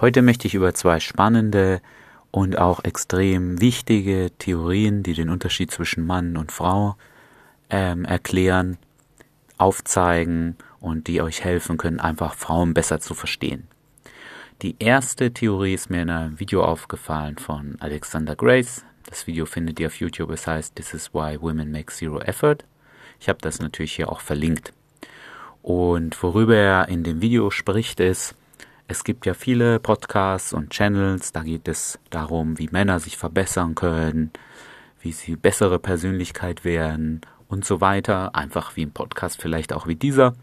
Heute möchte ich über zwei spannende und auch extrem wichtige Theorien, die den Unterschied zwischen Mann und Frau ähm, erklären, aufzeigen und die euch helfen können, einfach Frauen besser zu verstehen. Die erste Theorie ist mir in einem Video aufgefallen von Alexander Grace. Das Video findet ihr auf YouTube. Es heißt This is why women make zero effort. Ich habe das natürlich hier auch verlinkt. Und worüber er in dem Video spricht, ist, es gibt ja viele Podcasts und Channels, da geht es darum, wie Männer sich verbessern können, wie sie bessere Persönlichkeit werden und so weiter. Einfach wie ein Podcast vielleicht auch wie dieser.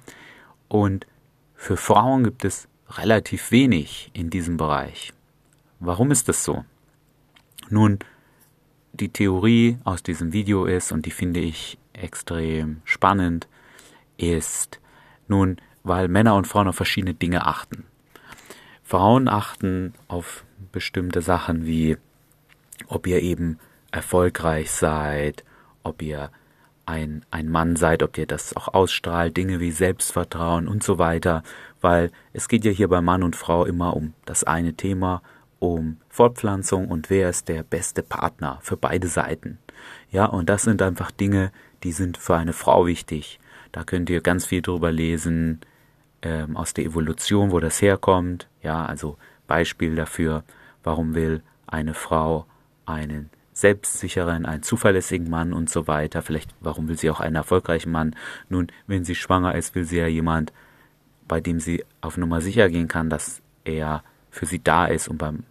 Und für Frauen gibt es relativ wenig in diesem Bereich. Warum ist das so? Nun, die Theorie aus diesem Video ist, und die finde ich extrem spannend, ist nun, weil Männer und Frauen auf verschiedene Dinge achten. Frauen achten auf bestimmte Sachen wie, ob ihr eben erfolgreich seid, ob ihr ein, ein Mann seid, ob ihr das auch ausstrahlt, Dinge wie Selbstvertrauen und so weiter, weil es geht ja hier bei Mann und Frau immer um das eine Thema, um Fortpflanzung und wer ist der beste Partner für beide Seiten. Ja, und das sind einfach Dinge, die sind für eine Frau wichtig. Da könnt ihr ganz viel drüber lesen, ähm, aus der Evolution, wo das herkommt. Ja, also Beispiel dafür, warum will eine Frau einen selbstsicheren, einen zuverlässigen Mann und so weiter. Vielleicht, warum will sie auch einen erfolgreichen Mann? Nun, wenn sie schwanger ist, will sie ja jemand, bei dem sie auf Nummer sicher gehen kann, dass er für sie da ist. Und beim,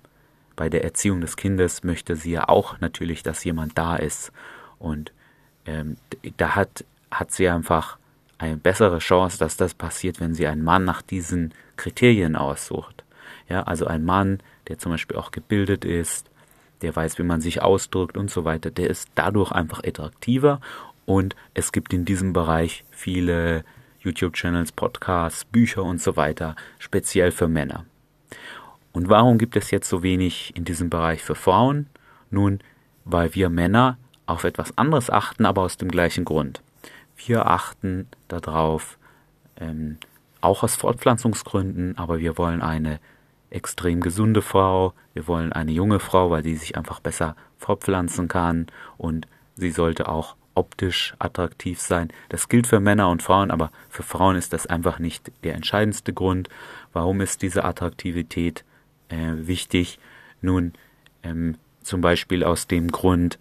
bei der Erziehung des Kindes möchte sie ja auch natürlich, dass jemand da ist. Und ähm, da hat, hat sie einfach eine bessere Chance, dass das passiert, wenn sie einen Mann nach diesen Kriterien aussucht. Ja, also ein Mann, der zum Beispiel auch gebildet ist, der weiß, wie man sich ausdrückt und so weiter, der ist dadurch einfach attraktiver und es gibt in diesem Bereich viele YouTube-Channels, Podcasts, Bücher und so weiter, speziell für Männer. Und warum gibt es jetzt so wenig in diesem Bereich für Frauen? Nun, weil wir Männer auf etwas anderes achten, aber aus dem gleichen Grund. Wir achten darauf, ähm, auch aus Fortpflanzungsgründen, aber wir wollen eine extrem gesunde Frau, wir wollen eine junge Frau, weil sie sich einfach besser fortpflanzen kann und sie sollte auch optisch attraktiv sein. Das gilt für Männer und Frauen, aber für Frauen ist das einfach nicht der entscheidendste Grund. Warum ist diese Attraktivität äh, wichtig? Nun, ähm, zum Beispiel aus dem Grund,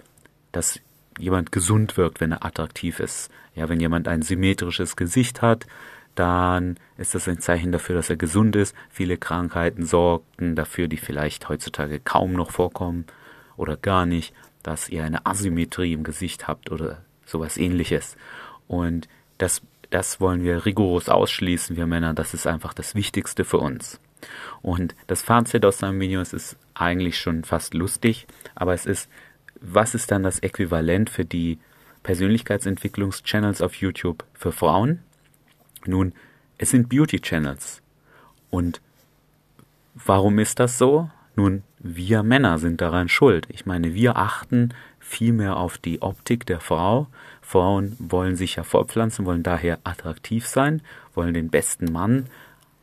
dass jemand gesund wirkt, wenn er attraktiv ist. Ja, wenn jemand ein symmetrisches Gesicht hat, dann ist das ein Zeichen dafür, dass er gesund ist. Viele Krankheiten sorgten dafür, die vielleicht heutzutage kaum noch vorkommen oder gar nicht, dass ihr eine Asymmetrie im Gesicht habt oder sowas ähnliches. Und das, das wollen wir rigoros ausschließen, wir Männer. Das ist einfach das Wichtigste für uns. Und das Fazit aus seinem Video ist eigentlich schon fast lustig, aber es ist, was ist dann das Äquivalent für die Persönlichkeitsentwicklungschannels auf YouTube für Frauen? Nun, es sind Beauty Channels. Und warum ist das so? Nun, wir Männer sind daran schuld. Ich meine, wir achten viel mehr auf die Optik der Frau. Frauen wollen sich ja fortpflanzen, wollen daher attraktiv sein, wollen den besten Mann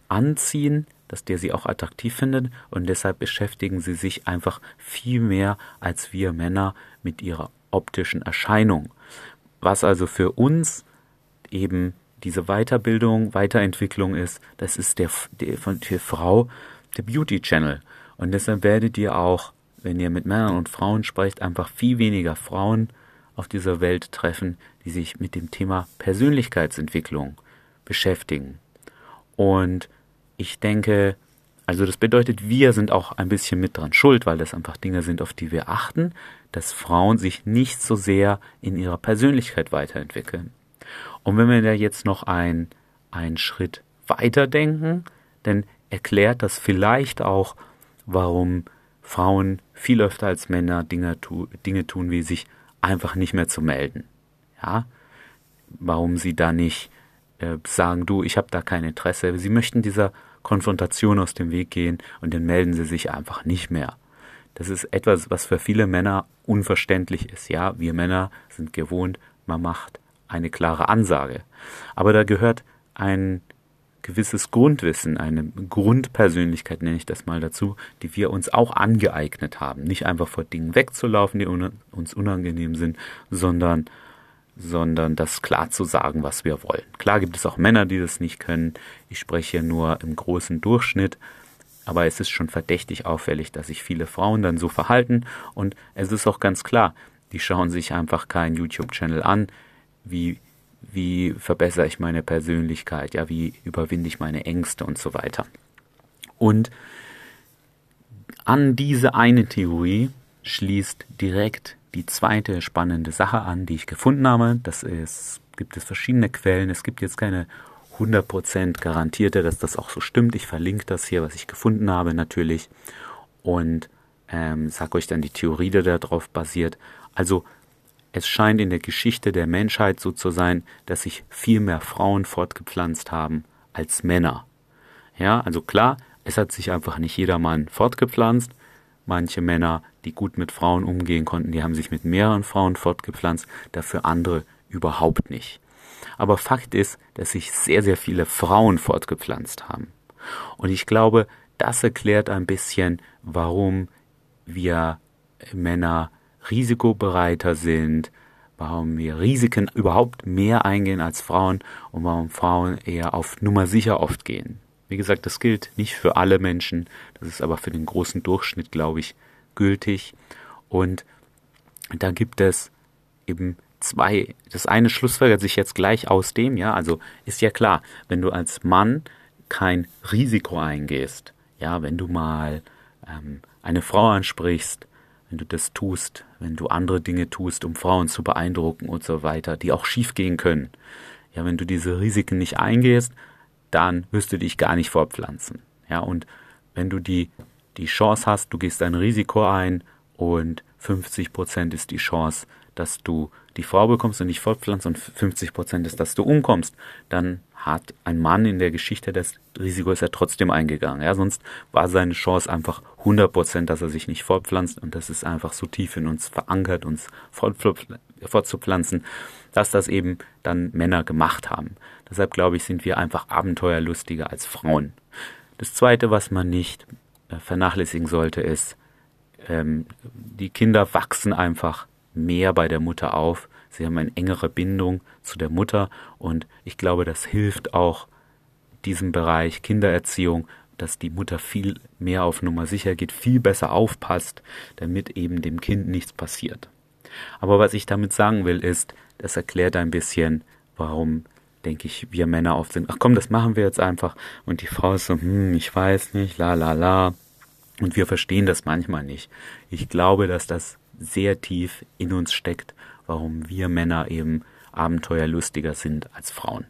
anziehen, dass der sie auch attraktiv findet und deshalb beschäftigen sie sich einfach viel mehr als wir Männer mit ihrer optischen Erscheinung. Was also für uns eben diese Weiterbildung, Weiterentwicklung ist, das ist der, der von der Frau der Beauty Channel. Und deshalb werdet ihr auch, wenn ihr mit Männern und Frauen sprecht, einfach viel weniger Frauen auf dieser Welt treffen, die sich mit dem Thema Persönlichkeitsentwicklung beschäftigen. Und ich denke, also das bedeutet, wir sind auch ein bisschen mit dran schuld, weil das einfach Dinge sind, auf die wir achten, dass Frauen sich nicht so sehr in ihrer Persönlichkeit weiterentwickeln. Und wenn wir da jetzt noch ein, einen Schritt weiter denken, dann erklärt das vielleicht auch, warum Frauen viel öfter als Männer Dinge, tu, Dinge tun, wie sich einfach nicht mehr zu melden. Ja, warum sie da nicht äh, sagen, du, ich habe da kein Interesse. Sie möchten dieser Konfrontation aus dem Weg gehen und dann melden sie sich einfach nicht mehr. Das ist etwas, was für viele Männer unverständlich ist. Ja, wir Männer sind gewohnt, man macht eine klare Ansage. Aber da gehört ein gewisses Grundwissen, eine Grundpersönlichkeit nenne ich das mal dazu, die wir uns auch angeeignet haben. Nicht einfach vor Dingen wegzulaufen, die uns unangenehm sind, sondern sondern das klar zu sagen, was wir wollen. Klar gibt es auch Männer, die das nicht können. Ich spreche nur im großen Durchschnitt. Aber es ist schon verdächtig auffällig, dass sich viele Frauen dann so verhalten. Und es ist auch ganz klar, die schauen sich einfach keinen YouTube-Channel an, wie wie verbessere ich meine Persönlichkeit, ja, wie überwinde ich meine Ängste und so weiter. Und an diese eine Theorie schließt direkt die zweite spannende Sache an, die ich gefunden habe. Das ist, gibt es verschiedene Quellen. Es gibt jetzt keine 100% garantierte, dass das auch so stimmt. Ich verlinke das hier, was ich gefunden habe, natürlich. Und ähm, sage euch dann die Theorie, die darauf basiert. Also es scheint in der Geschichte der Menschheit so zu sein, dass sich viel mehr Frauen fortgepflanzt haben als Männer. Ja, also klar, es hat sich einfach nicht jeder Mann fortgepflanzt. Manche Männer, die gut mit Frauen umgehen konnten, die haben sich mit mehreren Frauen fortgepflanzt, dafür andere überhaupt nicht. Aber Fakt ist, dass sich sehr, sehr viele Frauen fortgepflanzt haben. Und ich glaube, das erklärt ein bisschen, warum wir Männer risikobereiter sind, warum wir Risiken überhaupt mehr eingehen als Frauen und warum Frauen eher auf Nummer sicher oft gehen. Wie gesagt, das gilt nicht für alle Menschen, das ist aber für den großen Durchschnitt, glaube ich, gültig. Und da gibt es eben zwei. Das eine schlussfolgert sich jetzt gleich aus dem, ja, also ist ja klar, wenn du als Mann kein Risiko eingehst, ja, wenn du mal ähm, eine Frau ansprichst, wenn du das tust, wenn du andere Dinge tust, um Frauen zu beeindrucken und so weiter, die auch schief gehen können. Ja, wenn du diese Risiken nicht eingehst, dann wirst du dich gar nicht fortpflanzen. Ja, und wenn du die, die Chance hast, du gehst ein Risiko ein und 50 Prozent ist die Chance, dass du die Frau bekommst und dich fortpflanzt und 50 Prozent ist, dass du umkommst, dann hat ein Mann in der Geschichte das Risiko ist er trotzdem eingegangen. Ja, sonst war seine Chance einfach 100 Prozent, dass er sich nicht fortpflanzt und das ist einfach so tief in uns verankert, uns fortzupflanzen, dass das eben dann Männer gemacht haben. Deshalb glaube ich, sind wir einfach abenteuerlustiger als Frauen. Das zweite, was man nicht äh, vernachlässigen sollte, ist, ähm, die Kinder wachsen einfach mehr bei der Mutter auf. Sie haben eine engere Bindung zu der Mutter und ich glaube, das hilft auch diesem Bereich Kindererziehung, dass die Mutter viel mehr auf Nummer sicher geht, viel besser aufpasst, damit eben dem Kind nichts passiert. Aber was ich damit sagen will, ist, das erklärt ein bisschen, warum, denke ich, wir Männer oft sind, ach komm, das machen wir jetzt einfach. Und die Frau ist so, hm, ich weiß nicht, la la la. Und wir verstehen das manchmal nicht. Ich glaube, dass das sehr tief in uns steckt, warum wir Männer eben abenteuerlustiger sind als Frauen.